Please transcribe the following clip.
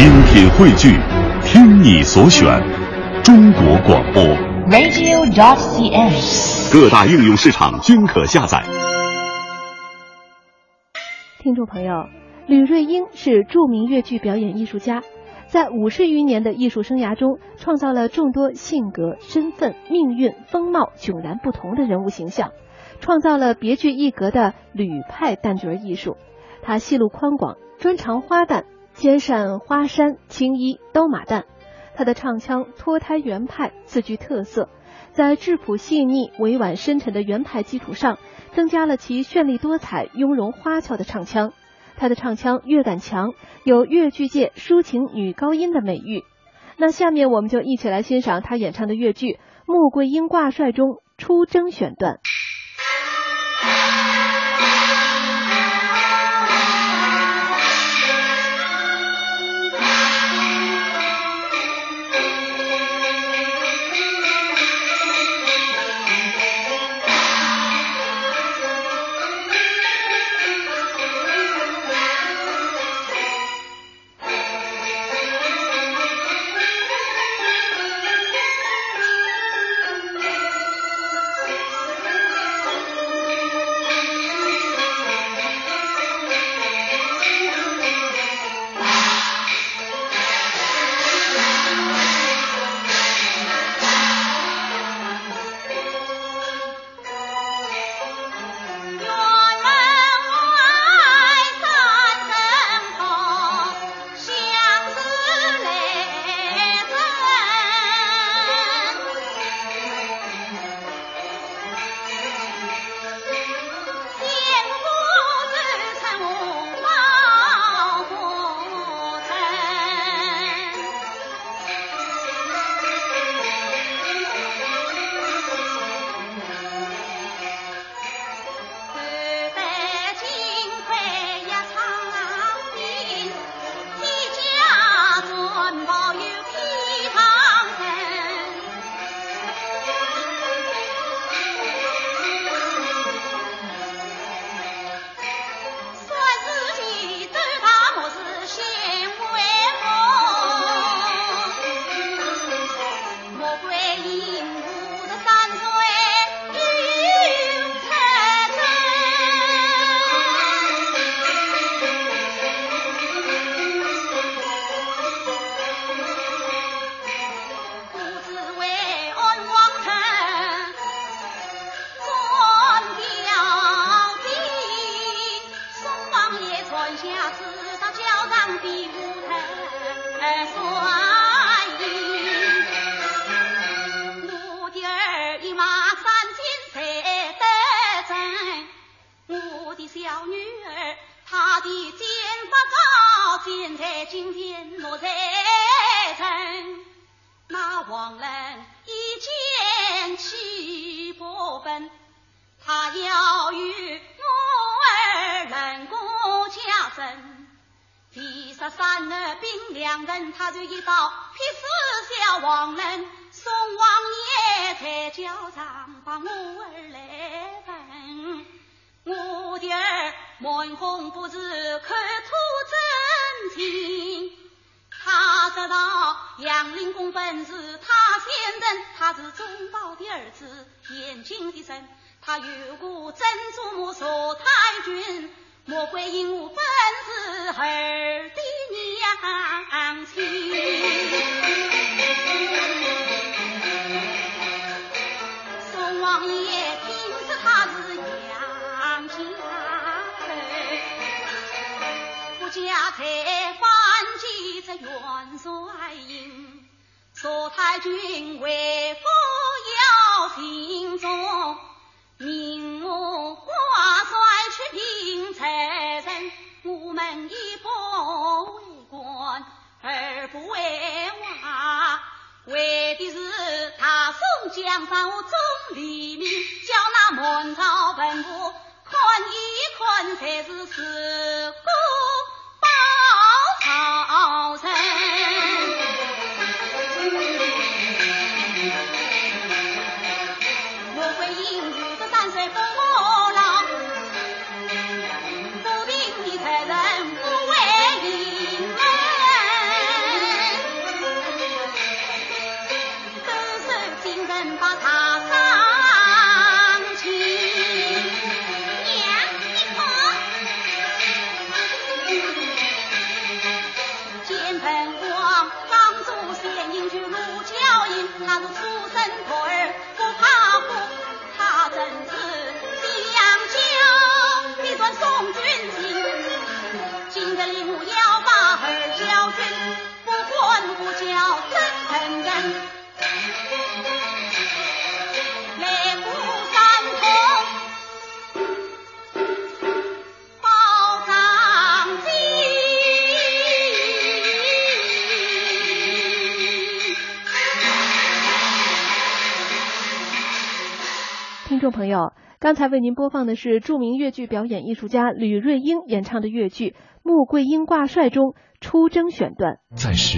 精品汇聚，听你所选，中国广播。radio.cn。各大应用市场均可下载。听众朋友，吕瑞英是著名越剧表演艺术家，在五十余年的艺术生涯中，创造了众多性格、身份、命运、风貌迥然不同的人物形象，创造了别具一格的吕派旦角艺术。他戏路宽广，专长花旦，兼善花山、青衣、刀马旦。他的唱腔脱胎原派，自具特色，在质朴细腻、委婉深沉的原派基础上，增加了其绚丽多彩、雍容花俏的唱腔。他的唱腔乐感强，有越剧界抒情女高音的美誉。那下面我们就一起来欣赏他演唱的越剧《穆桂英挂帅》中出征选段。我的二姨妈三金才得真，他也。十三呢，兵两人，他就一刀劈死小王人。宋王爷在轿上把我儿来问，我爹儿满红不知口吐真情。他知道杨林公本是他先人，他是忠宝的儿子，年轻的神。他有过曾祖母佘太君，莫怪因我本是儿的。长期宋王爷听说他是杨家儿我家才翻几这元帅印佘太君为为王，为的是大宋江山我忠烈名，叫那满朝文武看一看才是是。把他。听众朋友，刚才为您播放的是著名越剧表演艺术家吕瑞英演唱的越剧《穆桂英挂帅》中出征选段。暂时。